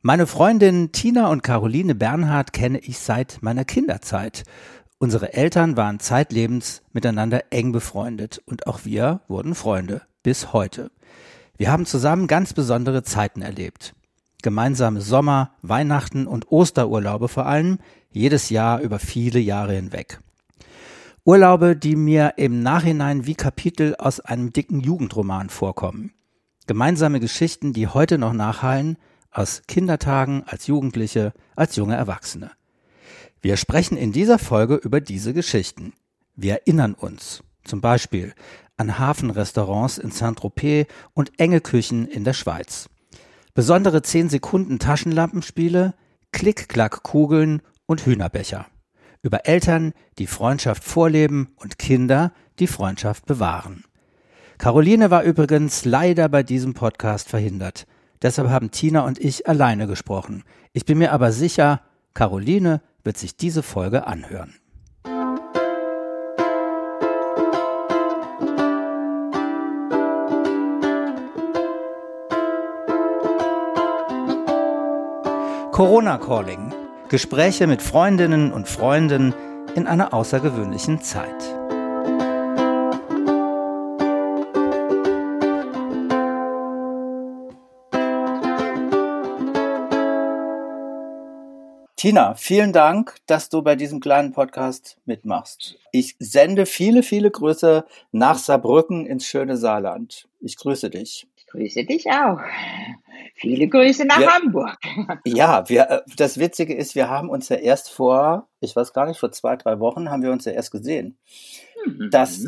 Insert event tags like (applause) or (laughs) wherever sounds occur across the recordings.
Meine Freundinnen Tina und Caroline Bernhard kenne ich seit meiner Kinderzeit. Unsere Eltern waren zeitlebens miteinander eng befreundet und auch wir wurden Freunde bis heute. Wir haben zusammen ganz besondere Zeiten erlebt. Gemeinsame Sommer, Weihnachten und Osterurlaube vor allem, jedes Jahr über viele Jahre hinweg. Urlaube, die mir im Nachhinein wie Kapitel aus einem dicken Jugendroman vorkommen. Gemeinsame Geschichten, die heute noch nachhallen, aus Kindertagen, als Jugendliche, als junge Erwachsene. Wir sprechen in dieser Folge über diese Geschichten. Wir erinnern uns zum Beispiel an Hafenrestaurants in Saint-Tropez und enge Küchen in der Schweiz. Besondere 10 Sekunden Taschenlampenspiele, Klick-Klack-Kugeln und Hühnerbecher über Eltern, die Freundschaft vorleben und Kinder, die Freundschaft bewahren. Caroline war übrigens leider bei diesem Podcast verhindert. Deshalb haben Tina und ich alleine gesprochen. Ich bin mir aber sicher, Caroline wird sich diese Folge anhören. Corona Calling Gespräche mit Freundinnen und Freunden in einer außergewöhnlichen Zeit. Tina, vielen Dank, dass du bei diesem kleinen Podcast mitmachst. Ich sende viele, viele Grüße nach Saarbrücken ins schöne Saarland. Ich grüße dich. Ich grüße dich auch. Viele Grüße nach wir, Hamburg. (laughs) Ja, wir, äh, das Witzige ist, wir haben uns ja erst vor, ich weiß gar nicht, vor zwei, drei Wochen haben wir uns ja erst gesehen. Mhm. Das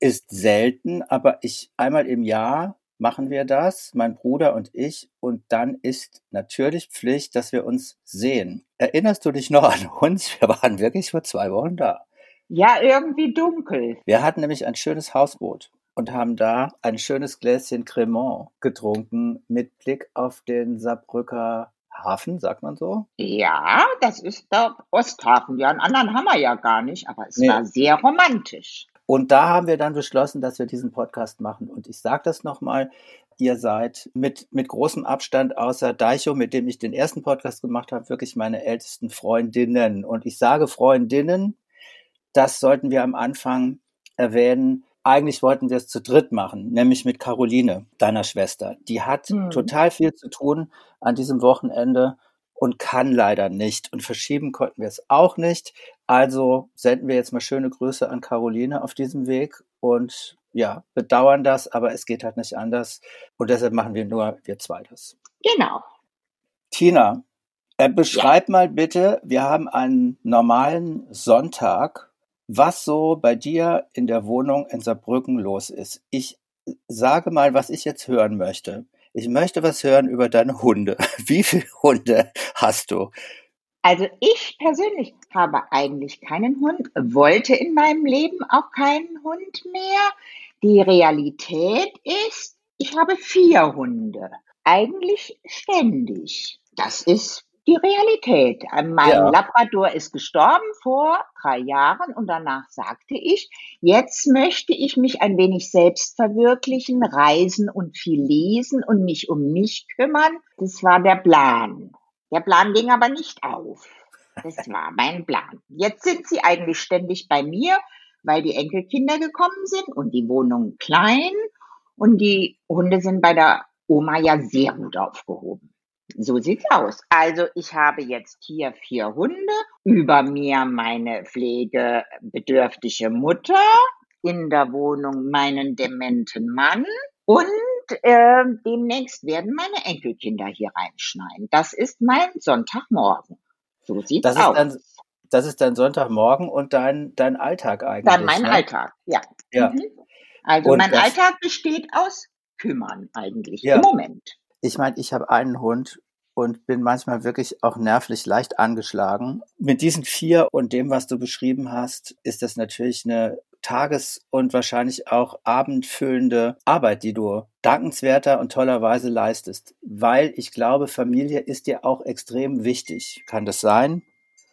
ist selten, aber ich einmal im Jahr machen wir das, mein Bruder und ich, und dann ist natürlich Pflicht, dass wir uns sehen. Erinnerst du dich noch an uns? (laughs) Wir waren wirklich vor zwei Wochen da. Ja, irgendwie dunkel. Wir hatten nämlich ein schönes Hausboot und haben da ein schönes Gläschen Cremant getrunken mit Blick auf den Saarbrücker Hafen, sagt man so? Ja, das ist der Osthafen. Ja, einen anderen haben wir ja gar nicht, aber es nee. war sehr romantisch. Und da haben wir dann beschlossen, dass wir diesen Podcast machen. Und ich sage das nochmal, ihr seid mit, mit großem Abstand außer Deicho, mit dem ich den ersten Podcast gemacht habe, wirklich meine ältesten Freundinnen. Und ich sage Freundinnen, das sollten wir am Anfang erwähnen, eigentlich wollten wir es zu dritt machen, nämlich mit Caroline, deiner Schwester. Die hat mhm. total viel zu tun an diesem Wochenende und kann leider nicht. Und verschieben konnten wir es auch nicht. Also senden wir jetzt mal schöne Grüße an Caroline auf diesem Weg und ja, bedauern das, aber es geht halt nicht anders. Und deshalb machen wir nur wir zwei das. Genau. Tina, äh, beschreib ja. mal bitte, wir haben einen normalen Sonntag was so bei dir in der Wohnung in Saarbrücken los ist. Ich sage mal, was ich jetzt hören möchte. Ich möchte was hören über deine Hunde. (laughs) Wie viele Hunde hast du? Also ich persönlich habe eigentlich keinen Hund, wollte in meinem Leben auch keinen Hund mehr. Die Realität ist, ich habe vier Hunde. Eigentlich ständig. Das ist die Realität. Mein ja. Labrador ist gestorben vor drei Jahren und danach sagte ich, jetzt möchte ich mich ein wenig selbst verwirklichen, reisen und viel lesen und mich um mich kümmern. Das war der Plan. Der Plan ging aber nicht auf. Das war mein Plan. Jetzt sind sie eigentlich ständig bei mir, weil die Enkelkinder gekommen sind und die Wohnung klein und die Hunde sind bei der Oma ja sehr gut aufgehoben. So sieht's aus. Also ich habe jetzt hier vier Hunde, über mir meine pflegebedürftige Mutter, in der Wohnung meinen dementen Mann und äh, demnächst werden meine Enkelkinder hier reinschneiden. Das ist mein Sonntagmorgen. So sieht's das aus. Dann, das ist dein Sonntagmorgen und dein, dein Alltag eigentlich. Dann mein ne? Alltag, ja. ja. Mhm. Also und mein Alltag besteht aus Kümmern eigentlich ja. im Moment. Ich meine, ich habe einen Hund und bin manchmal wirklich auch nervlich leicht angeschlagen. Mit diesen vier und dem, was du beschrieben hast, ist das natürlich eine tages- und wahrscheinlich auch abendfüllende Arbeit, die du dankenswerter und tollerweise leistest. Weil ich glaube, Familie ist dir auch extrem wichtig. Kann das sein?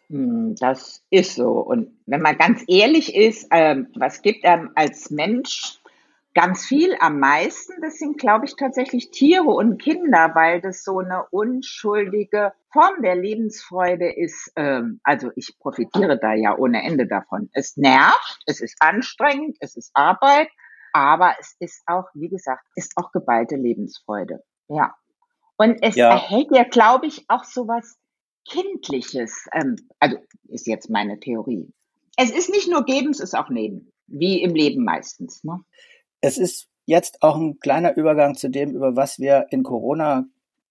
Hm, das ist so. Und wenn man ganz ehrlich ist, ähm, was gibt einem als Mensch Ganz viel am meisten, das sind, glaube ich, tatsächlich Tiere und Kinder, weil das so eine unschuldige Form der Lebensfreude ist. Ähm, also ich profitiere da ja ohne Ende davon. Es nervt, es ist anstrengend, es ist Arbeit, aber es ist auch, wie gesagt, ist auch geballte Lebensfreude. Ja. Und es ja. erhält ja, glaube ich, auch sowas Kindliches. Ähm, also ist jetzt meine Theorie. Es ist nicht nur geben, es ist auch nehmen. Wie im Leben meistens. Ne? Es ist jetzt auch ein kleiner Übergang zu dem, über was wir in Corona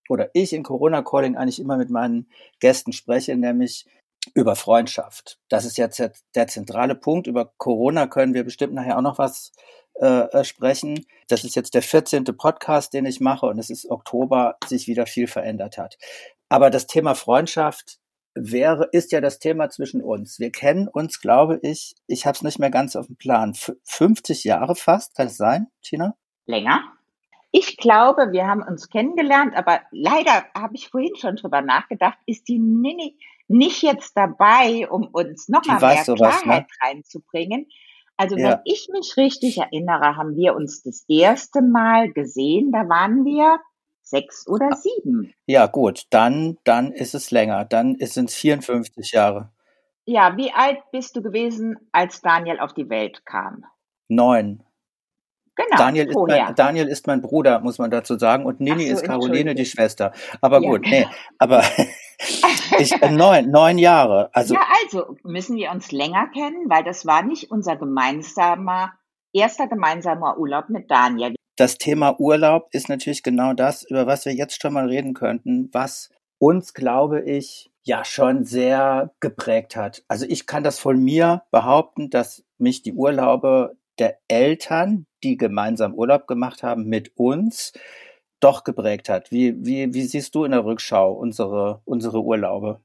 oder ich in Corona Calling eigentlich immer mit meinen Gästen spreche, nämlich über Freundschaft. Das ist jetzt der zentrale Punkt. Über Corona können wir bestimmt nachher auch noch was äh, äh sprechen. Das ist jetzt der 14. Podcast, den ich mache und es ist Oktober, sich wieder viel verändert hat. Aber das Thema Freundschaft wäre, ist ja das Thema zwischen uns. Wir kennen uns, glaube ich, ich habe es nicht mehr ganz auf dem Plan, F 50 Jahre fast, kann es sein, Tina? Länger. Ich glaube, wir haben uns kennengelernt, aber leider habe ich vorhin schon drüber nachgedacht, ist die Nini nicht jetzt dabei, um uns nochmal mehr sowas, Klarheit ne? reinzubringen. Also ja. wenn ich mich richtig erinnere, haben wir uns das erste Mal gesehen, da waren wir sechs oder ah. sieben. Ja, gut, dann, dann ist es länger. Dann sind es 54 Jahre. Ja, wie alt bist du gewesen, als Daniel auf die Welt kam? Neun. Genau. Daniel ist, mein, Daniel ist mein Bruder, muss man dazu sagen, und Nini so, ist Caroline, die Schwester. Aber ja. gut, nee, aber (laughs) ich, äh, neun, neun Jahre. Also, ja, also müssen wir uns länger kennen, weil das war nicht unser gemeinsamer, erster gemeinsamer Urlaub mit Daniel das Thema Urlaub ist natürlich genau das, über was wir jetzt schon mal reden könnten, was uns, glaube ich, ja schon sehr geprägt hat. Also ich kann das von mir behaupten, dass mich die Urlaube der Eltern, die gemeinsam Urlaub gemacht haben mit uns, doch geprägt hat. Wie, wie, wie siehst du in der Rückschau unsere, unsere Urlaube?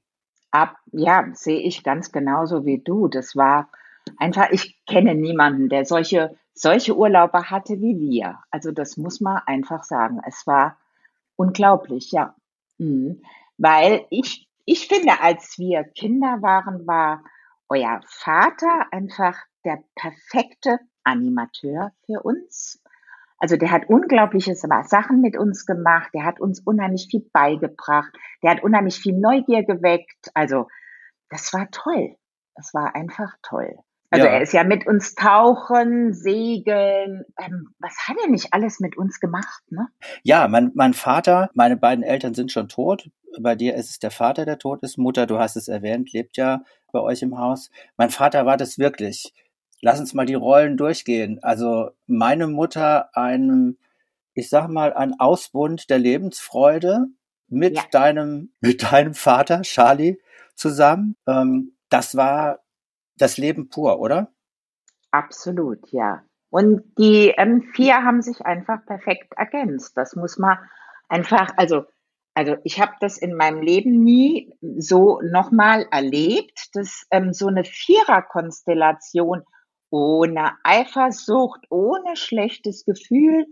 Ab, ja, sehe ich ganz genauso wie du. Das war einfach, ich kenne niemanden, der solche solche Urlauber hatte wie wir. Also das muss man einfach sagen. Es war unglaublich, ja. Mhm. Weil ich, ich finde, als wir Kinder waren, war euer Vater einfach der perfekte Animateur für uns. Also der hat unglaubliche Sachen mit uns gemacht, der hat uns unheimlich viel beigebracht, der hat unheimlich viel Neugier geweckt. Also das war toll. Das war einfach toll. Also ja. er ist ja mit uns tauchen, segeln. Ähm, was hat er nicht alles mit uns gemacht, ne? Ja, mein, mein Vater, meine beiden Eltern sind schon tot. Bei dir ist es der Vater, der tot ist. Mutter, du hast es erwähnt, lebt ja bei euch im Haus. Mein Vater war das wirklich. Lass uns mal die Rollen durchgehen. Also meine Mutter, ein, ich sag mal, ein Ausbund der Lebensfreude mit ja. deinem, mit deinem Vater, Charlie, zusammen. Ähm, das war das Leben pur, oder? Absolut, ja. Und die ähm, vier haben sich einfach perfekt ergänzt. Das muss man einfach, also, also ich habe das in meinem Leben nie so nochmal erlebt, dass ähm, so eine Viererkonstellation ohne Eifersucht, ohne schlechtes Gefühl,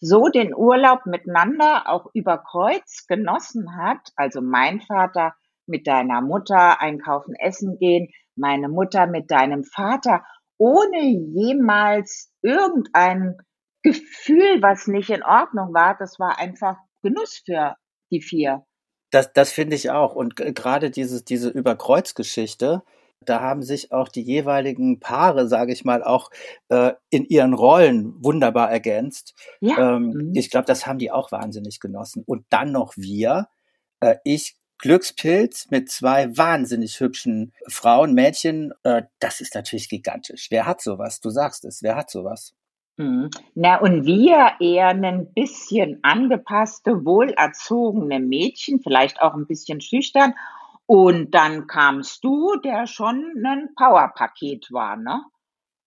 so den Urlaub miteinander auch über Kreuz genossen hat. Also mein Vater mit deiner Mutter einkaufen, essen gehen, meine Mutter mit deinem Vater, ohne jemals irgendein Gefühl, was nicht in Ordnung war. Das war einfach Genuss für die vier. Das, das finde ich auch. Und gerade dieses, diese Überkreuzgeschichte, da haben sich auch die jeweiligen Paare, sage ich mal, auch äh, in ihren Rollen wunderbar ergänzt. Ja. Ähm, mhm. Ich glaube, das haben die auch wahnsinnig genossen. Und dann noch wir. Äh, ich Glückspilz mit zwei wahnsinnig hübschen Frauen, Mädchen, äh, das ist natürlich gigantisch. Wer hat sowas? Du sagst es, wer hat sowas? Mhm. Na, und wir eher ein bisschen angepasste, wohlerzogene Mädchen, vielleicht auch ein bisschen schüchtern. Und dann kamst du, der schon ein Powerpaket war, ne?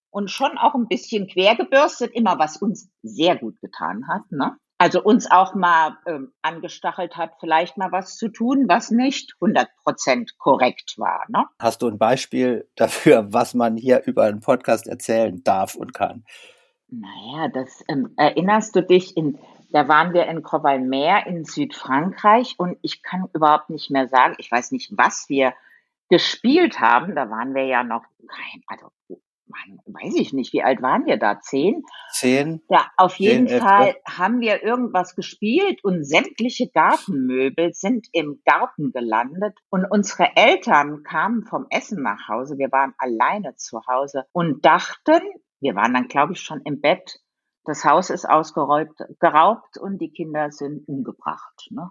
Und schon auch ein bisschen quergebürstet, immer was uns sehr gut getan hat, ne? Also uns auch mal ähm, angestachelt hat, vielleicht mal was zu tun, was nicht 100 Prozent korrekt war. Ne? Hast du ein Beispiel dafür, was man hier über einen Podcast erzählen darf und kann? Naja, das ähm, erinnerst du dich, in, da waren wir in Crovalmer in Südfrankreich und ich kann überhaupt nicht mehr sagen, ich weiß nicht, was wir gespielt haben. Da waren wir ja noch, also weiß ich nicht, wie alt waren wir da? Zehn? Zehn. Ja, auf jeden Zehn, Fall elf. haben wir irgendwas gespielt und sämtliche Gartenmöbel sind im Garten gelandet und unsere Eltern kamen vom Essen nach Hause. Wir waren alleine zu Hause und dachten, wir waren dann, glaube ich, schon im Bett. Das Haus ist ausgeraubt geraubt und die Kinder sind umgebracht. Ne?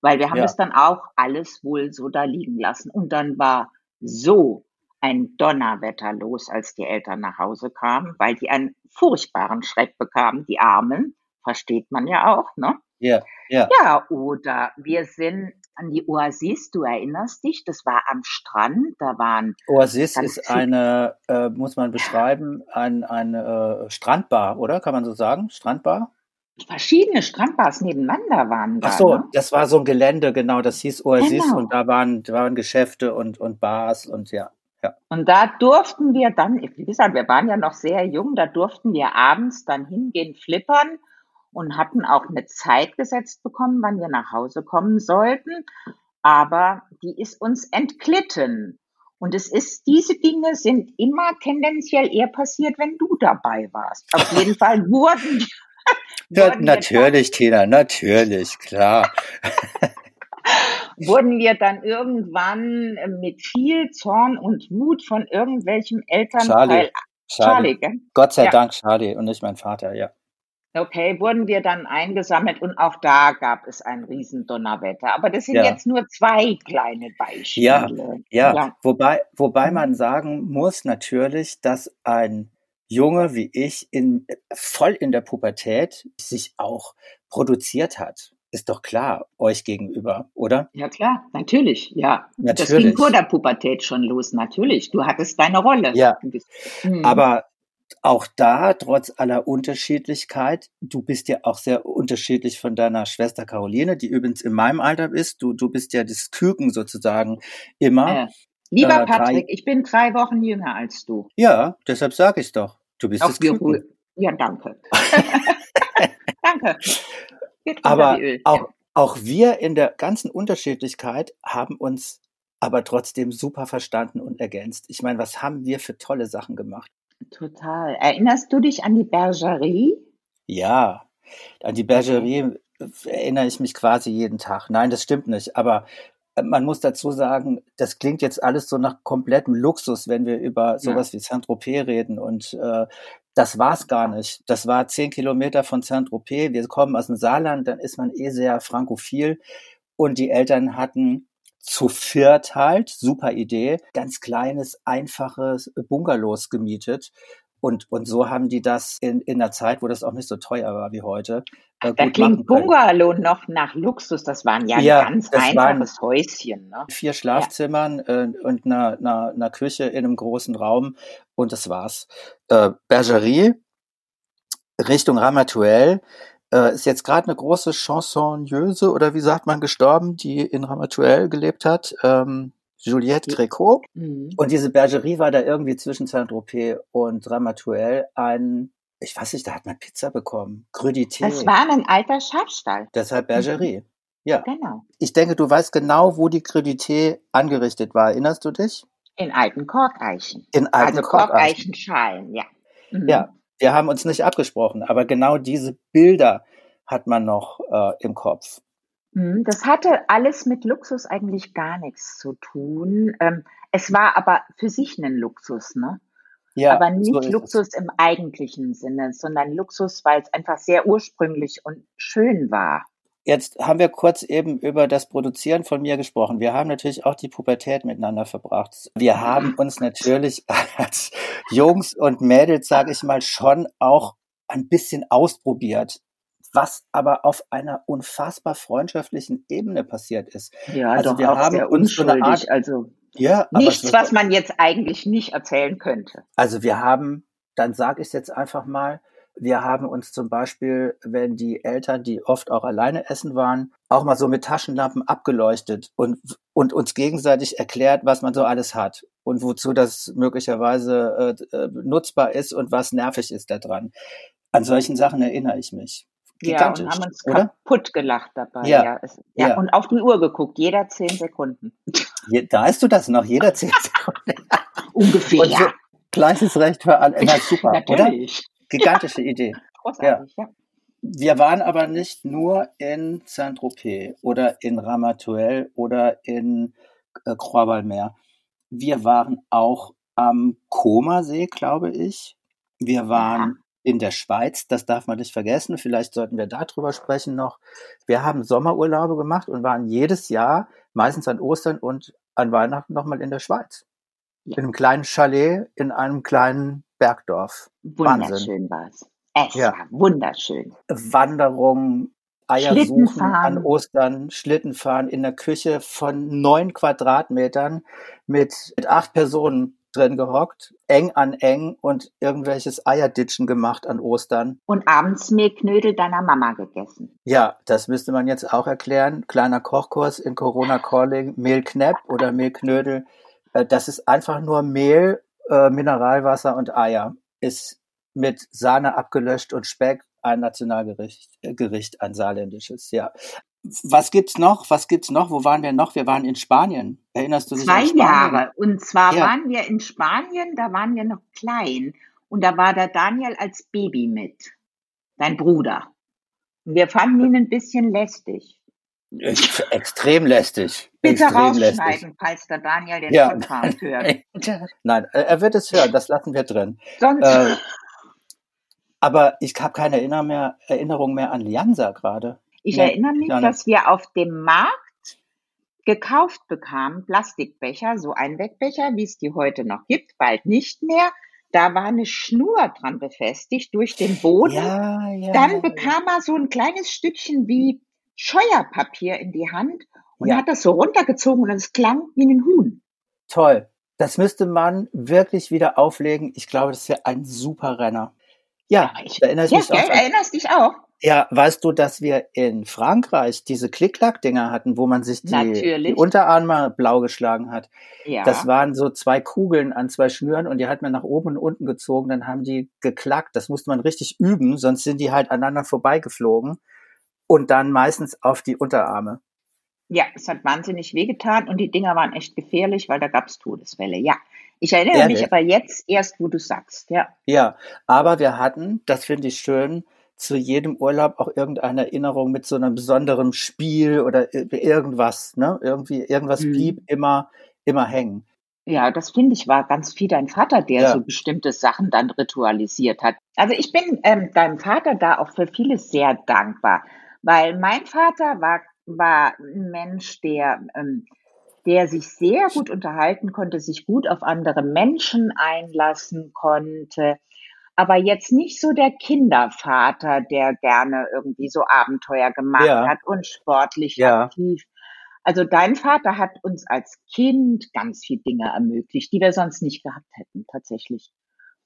Weil wir haben Ja. es dann auch alles wohl so da liegen lassen. Und dann war so ein Donnerwetter los, als die Eltern nach Hause kamen, weil die einen furchtbaren Schreck bekamen, die Armen. Versteht man ja auch, ne? Ja, ja. Ja, oder wir sind an die Oasis, du erinnerst dich, das war am Strand, da waren Oasis ist eine, äh, muss man beschreiben, ein, eine äh, Strandbar, oder? Kann man so sagen? Strandbar? verschiedene Strandbars nebeneinander waren da. Ach so, ne? das war so ein Gelände, genau, das hieß Oasis Genau. und da waren, da waren Geschäfte und, und Bars und ja. Und da durften wir dann, wie gesagt, wir waren ja noch sehr jung, da durften wir abends dann hingehen, flippern und hatten auch eine Zeit gesetzt bekommen, wann wir nach Hause kommen sollten. Aber die ist uns entglitten. Und es ist, diese Dinge sind immer tendenziell eher passiert, wenn du dabei warst. Auf jeden Fall wurden, (laughs) Ja, wurden, wir natürlich, Tina, natürlich, klar. (laughs) wurden wir dann irgendwann mit viel Zorn und Wut von irgendwelchem Elternteil, Charlie, Charlie, gell? Gott sei Ja. Dank Charlie und nicht mein Vater, ja. Okay, wurden wir dann eingesammelt und auch da gab es ein Riesendonnerwetter. Aber das sind Ja. jetzt nur zwei kleine Beispiele. Ja, Ja. wobei, wobei Mhm. man sagen muss natürlich, dass ein Junge wie ich in, voll in der Pubertät sich auch produziert hat. Ist doch klar, euch gegenüber, oder? Ja, klar, natürlich, ja. Das ging Natürlich. vor der Pubertät schon los, natürlich. Du hattest deine Rolle. Ja. Mhm. Aber auch da, trotz aller Unterschiedlichkeit, du bist ja auch sehr unterschiedlich von deiner Schwester Caroline, die übrigens in meinem Alter ist. Du, du bist ja das Küken sozusagen immer. Äh, lieber äh, drei- Patrick, ich bin drei Wochen jünger als du. Ja, deshalb sage ich doch. Du bist Auch das Küken. Ja, danke. (laughs) danke. Aber auch, auch wir in der ganzen Unterschiedlichkeit haben uns aber trotzdem super verstanden und ergänzt. Ich meine, was haben wir für tolle Sachen gemacht? Total. Erinnerst du dich an die Bergerie? Ja, an die Bergerie erinnere ich mich quasi jeden Tag. Nein, das stimmt nicht. Aber äh, man muss dazu sagen, das klingt jetzt alles so nach komplettem Luxus, wenn wir über sowas wie Saint-Tropez reden. Und äh, das war's gar nicht. Das war zehn Kilometer von Saint-Tropez. Wir kommen aus dem Saarland, dann ist man eh sehr frankophil. Und die Eltern hatten zu viert halt, super Idee, ganz kleines, einfaches Bungalows gemietet. Und, und so haben die das in, in einer Zeit, wo das auch nicht so teuer war wie heute, äh, Da klingt. Bungalow noch nach Luxus. Das waren ja, Ja, ein ganz einfaches Häuschen. Ne? Vier Schlafzimmern äh, und einer, einer, einer Küche in einem großen Raum und das war's. Äh, Bergerie Richtung Ramatuelle äh, ist jetzt gerade eine große Chansonneuse oder wie sagt man gestorben, die in Ramatuelle gelebt hat. Ähm, Juliette Gréco. Mhm. Und diese Bergerie war da irgendwie zwischen Saint-Tropez und Ramatuelle ein, ich weiß nicht, da hat man Pizza bekommen. Crudité. Das war ein alter Schafstall. Deshalb Bergerie. Ja. Genau. Ich denke, du weißt genau, wo die Crudité angerichtet war. Erinnerst du dich? In alten Korkeichen. In alten also Korkeichen. Korkeichenschalen, ja. Mhm. Ja, wir haben uns nicht abgesprochen, aber genau diese Bilder hat man noch äh, im Kopf. Mhm, Das hatte alles mit Luxus eigentlich gar nichts zu tun. Ähm, es war aber für sich ein Luxus, ne? Ja, aber so nicht es. Luxus im eigentlichen Sinne, sondern Luxus, weil es einfach sehr ursprünglich und schön war. Jetzt haben wir kurz eben über das Produzieren von mir gesprochen. Wir haben natürlich auch die Pubertät miteinander verbracht. Wir haben uns natürlich (laughs) als Jungs und Mädels, sage ich mal, schon auch ein bisschen ausprobiert, was aber auf einer unfassbar freundschaftlichen Ebene passiert ist. Ja, Also doch wir auch haben sehr uns so eine. Art- also Ja, nichts, was man jetzt eigentlich nicht erzählen könnte. Also wir haben, dann sage ich es jetzt einfach mal, wir haben uns zum Beispiel, wenn die Eltern, die oft auch alleine essen waren, auch mal so mit Taschenlampen abgeleuchtet und, und uns gegenseitig erklärt, was man so alles hat und wozu das möglicherweise äh, äh, nutzbar ist und was nervig ist daran. An solchen Sachen erinnere ich mich. Ja, und haben uns oder? kaputt gelacht dabei. Ja, Ja, es, ja, ja. und auf die Uhr geguckt, jeder zehn Sekunden. Da hast du das noch, jeder zehn (laughs) Sekunden. Ungefähr. Und so, Gleiches Recht für alle. Na, super, Natürlich. oder? Gigantische Idee. Großartig, ja. ja. Wir waren aber nicht nur in Saint-Tropez oder in Ramatuelle oder in äh, Croix-Valmer. Wir waren auch am Comersee, glaube ich. Wir waren in der Schweiz, das darf man nicht vergessen. Vielleicht sollten wir darüber sprechen noch. Wir haben Sommerurlaube gemacht und waren jedes Jahr, meistens an Ostern und an Weihnachten nochmal in der Schweiz. Ja. In einem kleinen Chalet in einem kleinen Bergdorf. Wunderschön war es. Es ja. war wunderschön. Wanderung, Eier suchen an Ostern, Schlitten fahren in der Küche von neun Quadratmetern mit, mit acht Personen drin gehockt, eng an eng und irgendwelches Eierditschen gemacht an Ostern. Und abends Mehlknödel deiner Mama gegessen. Ja, das müsste man jetzt auch erklären. Kleiner Kochkurs in Corona Calling, Mehlknepp oder Mehlknödel. Äh, das ist einfach nur Mehl, äh, Mineralwasser und Eier. Ist mit Sahne abgelöscht und Speck ein Nationalgericht, äh, Gericht, ein saarländisches, ja. Was gibt's noch? Was gibt's noch? Wo waren wir noch? Wir waren in Spanien. Erinnerst du dich Zwei an Spanien? Jahre. Und zwar ja. waren wir in Spanien, da waren wir noch klein. Und da war der Daniel als Baby mit. Dein Bruder. Und wir fanden ihn ein bisschen lästig. Extrem lästig. Bitte Extrem rausschneiden, lästig. falls der Daniel den ja. Podcast hört. (laughs) Nein, er wird es hören, das lassen wir drin. Sonst. Äh, aber ich habe keine Erinnerung mehr, Erinnerung mehr an Lianza gerade. Ich nee, erinnere mich, dass wir auf dem Markt gekauft bekamen, Plastikbecher, so Einwegbecher, wie es die heute noch gibt, bald nicht mehr. Da war eine Schnur dran befestigt durch den Boden. Ja, ja, Dann bekam er so ein kleines Stückchen wie Scheuerpapier in die Hand und ja. hat das so runtergezogen und es klang wie ein Huhn. Toll. Das müsste man wirklich wieder auflegen. Ich glaube, das wäre ein super Renner. Ja, ich, erinnere ja, mich auch. Erinnerst dich auch? Ja, weißt du, dass wir in Frankreich diese Klick-Klack-Dinger hatten, wo man sich die, die, Unterarme blau geschlagen hat? Ja. Das waren so zwei Kugeln an zwei Schnüren und die hat man nach oben und unten gezogen, dann haben die geklackt. Das musste man richtig üben, sonst sind die halt aneinander vorbeigeflogen und dann meistens auf die Unterarme. Ja, es hat wahnsinnig wehgetan und die Dinger waren echt gefährlich, weil da gab es Todesfälle. Ja, ich erinnere Ehrlich? mich aber jetzt erst, wo du sagst. Ja, ja aber wir hatten, das finde ich schön, zu jedem Urlaub auch irgendeine Erinnerung mit so einem besonderen Spiel oder irgendwas, ne? Irgendwie, irgendwas mhm. blieb immer, immer hängen. Ja, das finde ich war ganz viel dein Vater, der ja. so bestimmte Sachen dann ritualisiert hat. Also ich bin ähm, deinem Vater da auch für vieles sehr dankbar, weil mein Vater war, war ein Mensch, der, ähm, der sich sehr gut unterhalten konnte, sich gut auf andere Menschen einlassen konnte, aber jetzt nicht so der Kindervater, der gerne irgendwie so Abenteuer gemacht ja. hat und sportlich ja. aktiv. Also dein Vater hat uns als Kind ganz viele Dinge ermöglicht, die wir sonst nicht gehabt hätten, tatsächlich.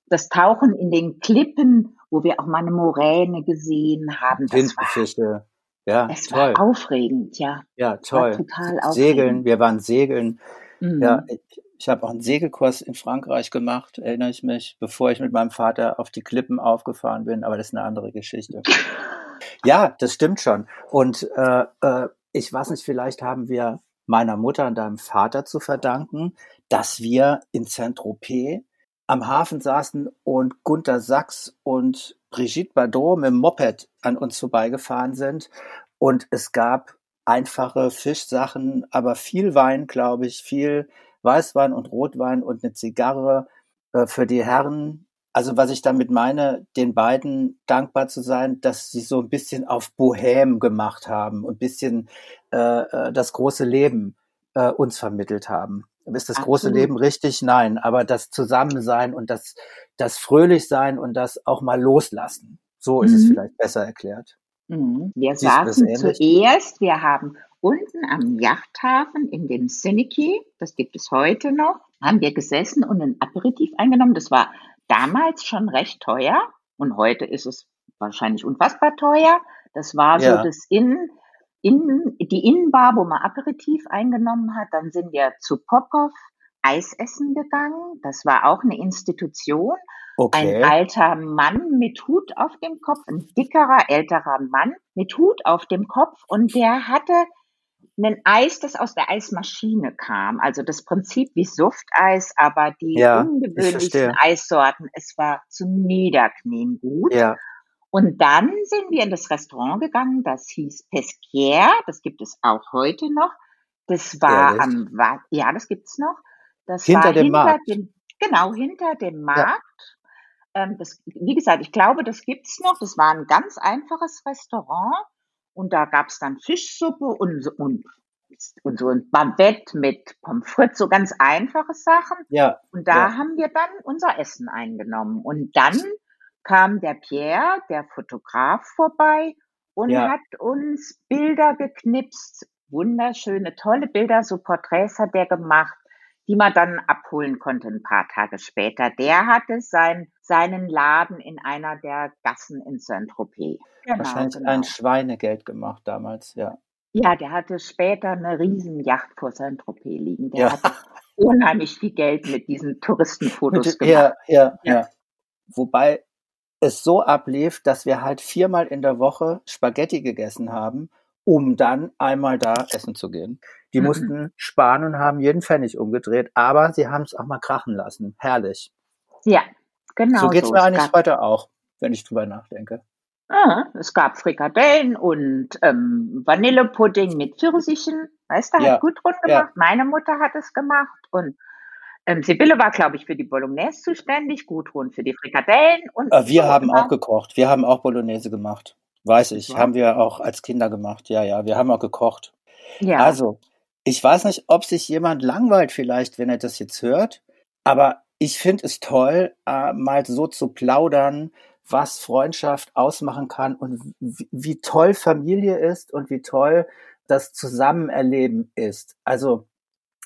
Das Tauchen in den Klippen, wo wir auch mal eine Moräne gesehen haben. Das war, ja, es toll. war aufregend, ja. Ja, toll. total aufregend. Segeln, wir waren segeln. Mhm. Ja, ich, ich habe auch einen Segelkurs in Frankreich gemacht, erinnere ich mich, bevor ich mit meinem Vater auf die Klippen aufgefahren bin, aber das ist eine andere Geschichte. (laughs) ja, das stimmt schon. Und äh, äh, ich weiß nicht, vielleicht haben wir meiner Mutter und deinem Vater zu verdanken, dass wir in Saint-Tropez am Hafen saßen und Gunther Sachs und Brigitte Bardot mit dem Moped an uns vorbeigefahren sind. Und es gab einfache Fischsachen, aber viel Wein, glaube ich, viel Weißwein und Rotwein und eine Zigarre äh, für die Herren. Also was ich damit meine, den beiden dankbar zu sein, dass sie so ein bisschen auf Bohem gemacht haben und ein bisschen äh, äh, das große Leben äh, uns vermittelt haben. Ist das Absolut. große Leben richtig? Nein, aber das Zusammensein und das, das Fröhlichsein und das auch mal loslassen. So ist mhm. es vielleicht besser erklärt. Mhm. Wir Siehst saßen zuerst, wir haben unten am Yachthafen in dem Seniki, das gibt es heute noch, haben wir gesessen und ein Aperitif eingenommen. Das war damals schon recht teuer und heute ist es wahrscheinlich unfassbar teuer. Das war so ja. das Innen, Innen, die Innenbar, wo man Aperitif eingenommen hat. Dann sind wir zu Popov Eis essen gegangen. Das war auch eine Institution. Okay. Ein alter Mann mit Hut auf dem Kopf, ein dickerer, älterer Mann mit Hut auf dem Kopf und der hatte ein Eis, das aus der Eismaschine kam. Also das Prinzip wie Softeis, aber die Ja, ich ungewöhnlichsten. Eissorten. Es war zum Niederknien gut. Ja. Und dann sind wir in das Restaurant gegangen, das hieß Pesquier, das gibt es auch heute noch. Das war Ehrlich? am, ja, das gibt's noch. Das Hinter war dem hinter Markt. dem, genau, hinter dem Ja. Markt. Ähm, das, wie gesagt, ich glaube, das gibt's noch. Das war ein ganz einfaches Restaurant. Und da gab's dann Fischsuppe und, so- und, und so ein Babette mit Pommes frites, so ganz einfache Sachen. Ja. Und da Ja. haben wir dann unser Essen eingenommen. Und dann kam der Pierre, der Fotograf, vorbei und Ja. hat uns Bilder geknipst. Wunderschöne, tolle Bilder, so Porträts hat der gemacht, die man dann abholen konnte ein paar Tage später. Der hatte sein, seinen Laden in einer der Gassen in Saint-Tropez. Genau, Wahrscheinlich genau. ein Schweinegeld gemacht damals, ja. Ja, der hatte später eine Riesenjacht vor Saint-Tropez liegen. Der Ja. hat unheimlich viel Geld mit diesen Touristenfotos Mit, gemacht. ja, ja, Ja. Wobei es so ablief, dass wir halt viermal in der Woche Spaghetti gegessen haben, um dann einmal da essen zu gehen. Die Mhm. mussten sparen und haben jeden Pfennig umgedreht, aber sie haben es auch mal krachen lassen. Herrlich. Ja, genau so geht's so. mir Es eigentlich gab, heute auch, wenn ich drüber nachdenke. ah, es gab Frikadellen und ähm, Vanillepudding mit Pfirsichen. Weißt du, hat Ja, Gudrun ja. gemacht. Meine Mutter hat es gemacht. Und ähm, Sibylle war, glaube ich, für die Bolognese zuständig, Gudrun für die Frikadellen. Und Äh, Wir haben auch immer. gekocht. Wir haben auch Bolognese gemacht. Weiß ich. Ja. Haben wir auch als Kinder gemacht. Ja, ja. Wir haben auch gekocht. Ja, Also, ich weiß nicht, ob sich jemand langweilt vielleicht, wenn er das jetzt hört, aber ich finde es toll, äh, mal so zu plaudern, was Freundschaft ausmachen kann und wie, toll Familie ist und wie toll das Zusammenerleben ist. Also,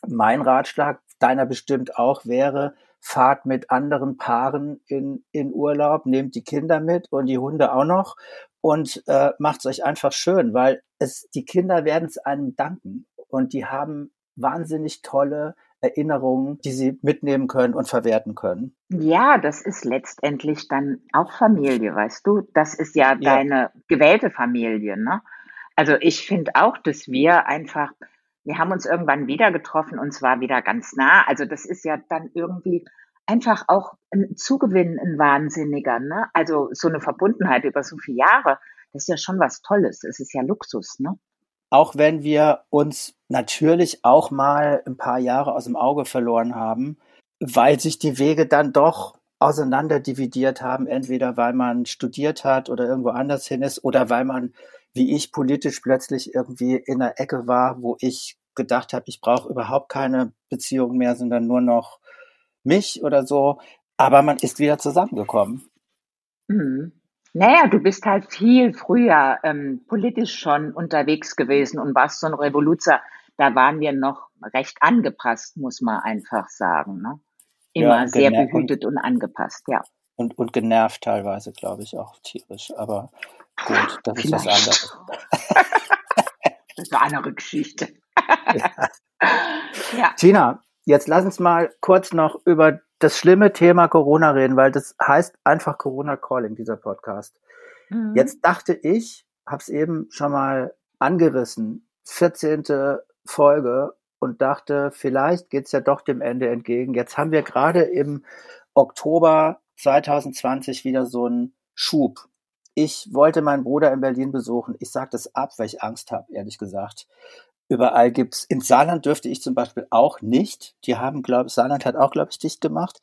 mein Ratschlag, deiner bestimmt auch, wäre, fahrt mit anderen Paaren in, in Urlaub, nehmt die Kinder mit und die Hunde auch noch und äh, macht es euch einfach schön, weil es, die Kinder werden es einem danken und die haben wahnsinnig tolle Erinnerungen, die sie mitnehmen können und verwerten können. ja, das ist letztendlich dann auch Familie, weißt du? Das ist ja Ja, deine gewählte Familie, ne? Also ich finde auch, dass wir einfach, wir haben uns irgendwann wieder getroffen und zwar wieder ganz nah. Also das ist ja dann irgendwie einfach auch ein Zugewinn, ein Wahnsinniger, ne? Also so eine Verbundenheit über so viele Jahre, das ist ja schon was Tolles. Es ist ja Luxus, ne? auch wenn wir uns natürlich auch mal ein paar Jahre aus dem Auge verloren haben, weil sich die Wege dann doch auseinander dividiert haben, entweder weil man studiert hat oder irgendwo anders hin ist oder weil man, wie ich, politisch plötzlich irgendwie in einer Ecke war, wo ich gedacht habe, ich brauche überhaupt keine Beziehung mehr, sondern nur noch mich oder so. Aber man ist wieder zusammengekommen. Mhm. Naja, du bist halt viel früher ähm, politisch schon unterwegs gewesen und warst so ein Revoluzer. Da waren wir noch recht angepasst, muss man einfach sagen. Ne? Ja, Immer und, sehr behütet und angepasst, ja. und, und genervt teilweise, glaube ich, auch tierisch. Aber gut, das ist was Vielleicht. anderes. (laughs) Das ist eine andere Geschichte. Ja. (laughs) Ja. Tina, jetzt lass uns mal kurz noch über das schlimme Thema Corona reden, weil das heißt einfach Corona Calling, dieser Podcast. Mhm. Jetzt dachte ich, hab's eben schon mal angerissen, 14. Folge und dachte, vielleicht geht's ja doch dem Ende entgegen. Jetzt haben wir gerade im Oktober 2020 wieder so einen Schub. Ich wollte meinen Bruder in Berlin besuchen. Ich sage das ab, weil ich Angst habe, ehrlich gesagt. Überall gibt's. In Saarland dürfte ich zum Beispiel auch nicht. Die haben, glaube ich, Saarland hat auch, glaube ich, dicht gemacht.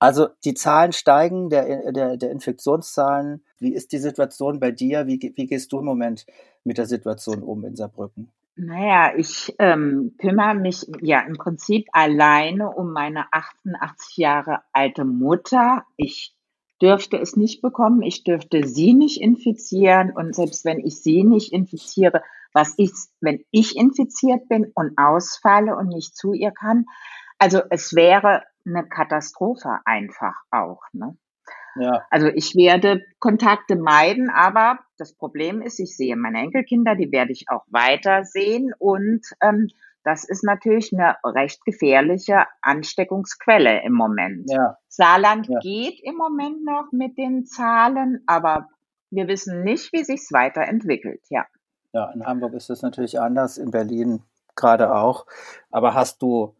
Also die Zahlen steigen, der, der, der Infektionszahlen. Wie ist die Situation bei dir? Wie, wie gehst du im Moment mit der Situation um in Saarbrücken? Naja, ich ähm, kümmere mich ja im Prinzip alleine um meine 88 Jahre alte Mutter. Ich dürfte es nicht bekommen, ich dürfte sie nicht infizieren und selbst wenn ich sie nicht infiziere, was ist, wenn ich infiziert bin und ausfalle und nicht zu ihr kann? Also es wäre eine Katastrophe einfach auch. Ne? Ja, Also ich werde Kontakte meiden, aber das Problem ist, ich sehe meine Enkelkinder, die werde ich auch weiter sehen und ähm, das ist natürlich eine recht gefährliche Ansteckungsquelle im Moment. ja, Saarland ja. geht im Moment noch mit den Zahlen, aber wir wissen nicht, wie sich's weiterentwickelt. Ja. Ja, in Hamburg ist es natürlich anders, in Berlin gerade auch. Aber hast du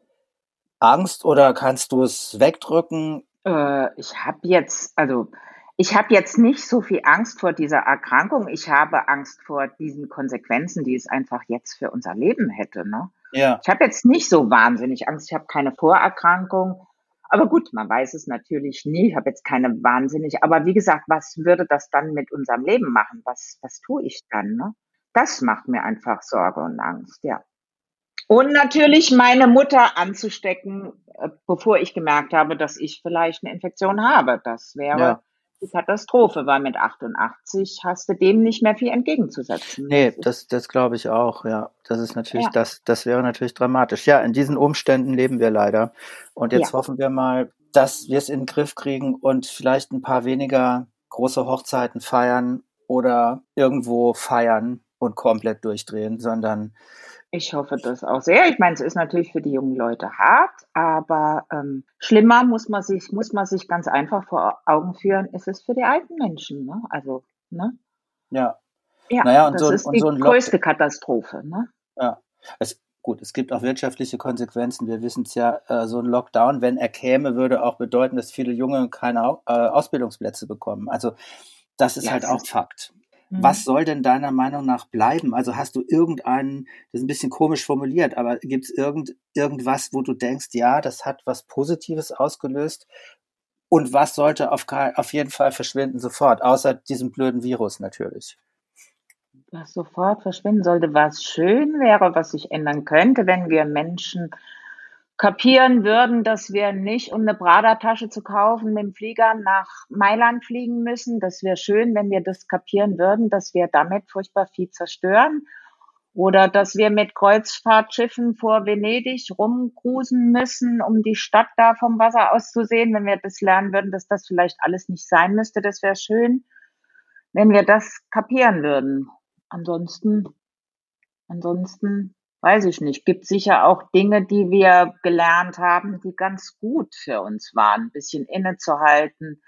Angst oder kannst du es wegdrücken? Äh, ich habe jetzt, also ich habe jetzt nicht so viel Angst vor dieser Erkrankung. Ich habe Angst vor diesen Konsequenzen, die es einfach jetzt für unser Leben hätte. Ne? Ja. Ich habe jetzt nicht so wahnsinnig Angst. Ich habe keine Vorerkrankung. Aber gut, man weiß es natürlich nie. Ich habe jetzt keine wahnsinnig. Aber wie gesagt, was würde das dann mit unserem Leben machen? Was, was tue ich dann? Ne? Das macht mir einfach Sorge und Angst, ja. Und natürlich meine Mutter anzustecken, äh, bevor ich gemerkt habe, dass ich vielleicht eine Infektion habe. Das wäre ja. die Katastrophe, weil mit 88 hast du dem nicht mehr viel entgegenzusetzen. Nee, das, das glaube ich auch, ja. Das ist natürlich, ja. das, das wäre natürlich dramatisch. Ja, in diesen Umständen leben wir leider. Und jetzt ja. hoffen wir mal, dass wir es in den Griff kriegen und vielleicht ein paar weniger große Hochzeiten feiern oder irgendwo feiern und komplett durchdrehen, sondern ich hoffe das auch sehr. Ich meine, es ist natürlich für die jungen Leute hart, aber ähm, schlimmer muss man sich muss man sich ganz einfach vor Augen führen, ist es für die alten Menschen. Ne? Also ne? Ja. Ja, naja, und das so, ist die so größte Katastrophe. Ne? Ja. Es, gut, es gibt auch wirtschaftliche Konsequenzen. Wir wissen es ja, äh, so ein Lockdown, wenn er käme, würde auch bedeuten, dass viele Junge keine äh, Ausbildungsplätze bekommen. Also das ist ja, halt auch Fakt. Was mhm. soll denn deiner Meinung nach bleiben? Also hast du irgendeinen, das ist ein bisschen komisch formuliert, aber gibt es irgend, irgendwas, wo du denkst, ja, das hat was Positives ausgelöst? Und was sollte auf, auf jeden Fall verschwinden sofort, außer diesem blöden Virus natürlich? Was sofort verschwinden sollte, was schön wäre, was sich ändern könnte, wenn wir Menschen kapieren würden, dass wir nicht, um eine Prada-Tasche zu kaufen, mit dem Flieger nach Mailand fliegen müssen. Das wäre schön, wenn wir das kapieren würden, dass wir damit furchtbar viel zerstören. Oder dass wir mit Kreuzfahrtschiffen vor Venedig rumcruisen müssen, um die Stadt da vom Wasser aus zu sehen. Wenn wir das lernen würden, dass das vielleicht alles nicht sein müsste, das wäre schön, wenn wir das kapieren würden. Ansonsten, ansonsten weiß ich nicht, gibt sicher auch Dinge, die wir gelernt haben, die ganz gut für uns waren, ein bisschen innezuhalten,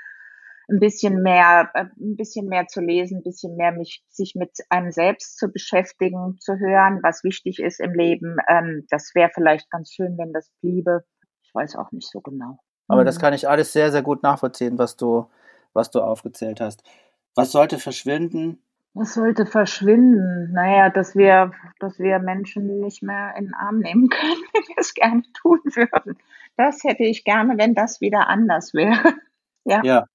ein bisschen mehr, äh, ein bisschen mehr zu lesen, ein bisschen mehr mich, sich mit einem selbst zu beschäftigen, zu hören, was wichtig ist im Leben. Ähm, das wäre vielleicht ganz schön, wenn das bliebe. Ich weiß auch nicht so genau. Aber das mhm. kann ich alles sehr, sehr gut nachvollziehen, was du, was du aufgezählt hast. Was sollte verschwinden? Was sollte verschwinden? Naja, dass wir, dass wir Menschen nicht mehr in den Arm nehmen können, (laughs) wenn wir es gerne tun würden. Das hätte ich gerne, wenn das wieder anders wäre. (laughs) Ja. Ja.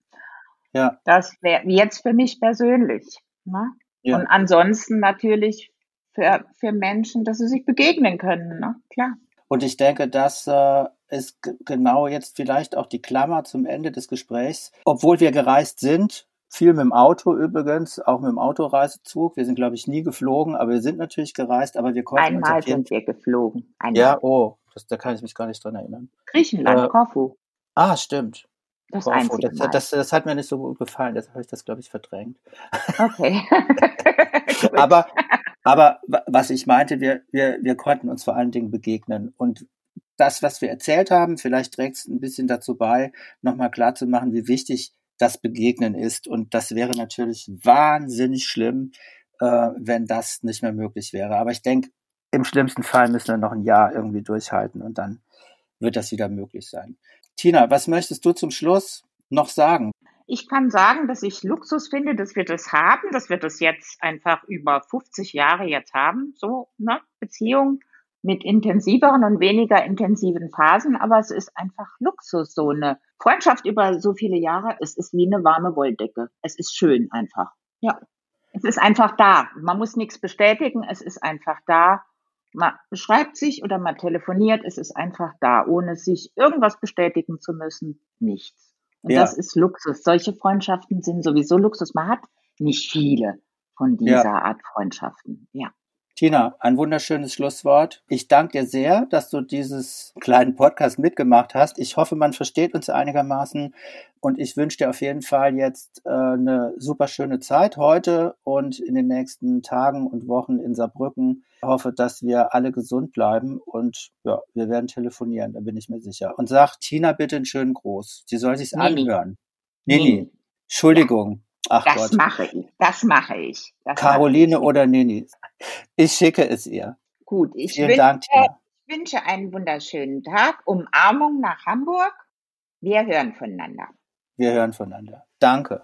ja. Das wäre jetzt für mich persönlich. Ne? Ja. Und ansonsten natürlich für, für Menschen, dass sie sich begegnen können. Ne? Klar. Und ich denke, das äh, ist genau jetzt vielleicht auch die Klammer zum Ende des Gesprächs. Obwohl wir gereist sind, viel mit dem Auto übrigens, auch mit dem Autoreisezug. Wir sind, glaube ich, nie geflogen, aber wir sind natürlich gereist, aber wir konnten Einmal sind wir geflogen. Einmal. Ja, oh, das, da kann ich mich gar nicht dran erinnern. Griechenland, äh, Korfu. Ah, stimmt. Das, Korfu. Das, das, das, das, hat mir nicht so gut gefallen, deshalb habe ich das, glaube ich, verdrängt. Okay. (laughs) (laughs) aber, aber was ich meinte, wir, wir, wir konnten uns vor allen Dingen begegnen. Und das, was wir erzählt haben, vielleicht trägt es ein bisschen dazu bei, nochmal klarzumachen, wie wichtig das Begegnen ist. Und das wäre natürlich wahnsinnig schlimm, äh, wenn das nicht mehr möglich wäre. Aber ich denke, im schlimmsten Fall müssen wir noch ein Jahr irgendwie durchhalten und dann wird das wieder möglich sein. Tina, was möchtest du zum Schluss noch sagen? Ich kann sagen, dass ich Luxus finde, dass wir das haben, dass wir das jetzt einfach über 50 Jahre jetzt haben, so, ne, Beziehung mit intensiveren und weniger intensiven Phasen, aber es ist einfach Luxus, so eine Freundschaft über so viele Jahre. Es ist wie eine warme Wolldecke. Es ist schön einfach. Ja. Es ist einfach da. Man muss nichts bestätigen. Es ist einfach da. Man schreibt sich oder man telefoniert. Es ist einfach da, ohne sich irgendwas bestätigen zu müssen. Nichts. Und ja. das ist Luxus. Solche Freundschaften sind sowieso Luxus. Man hat nicht viele von dieser ja. Art Freundschaften. Ja. Tina, ein wunderschönes Schlusswort. Ich danke dir sehr, dass du dieses kleinen Podcast mitgemacht hast. Ich hoffe, man versteht uns einigermaßen und ich wünsche dir auf jeden Fall jetzt äh, eine super schöne Zeit heute und in den nächsten Tagen und Wochen in Saarbrücken. Ich hoffe, dass wir alle gesund bleiben und ja, wir werden telefonieren, da bin ich mir sicher. Und sag Tina bitte einen schönen Gruß. Sie soll sich's Nini. anhören. Nini. Nini. Entschuldigung. Ach das Gott. mache ich. Das mache ich. Das Caroline mache ich. oder Nini. Ich schicke es ihr. Gut, ich Vielen wünsche, Dank, ich wünsche einen wunderschönen Tag. Umarmung nach Hamburg. Wir hören voneinander. Wir hören voneinander. Danke.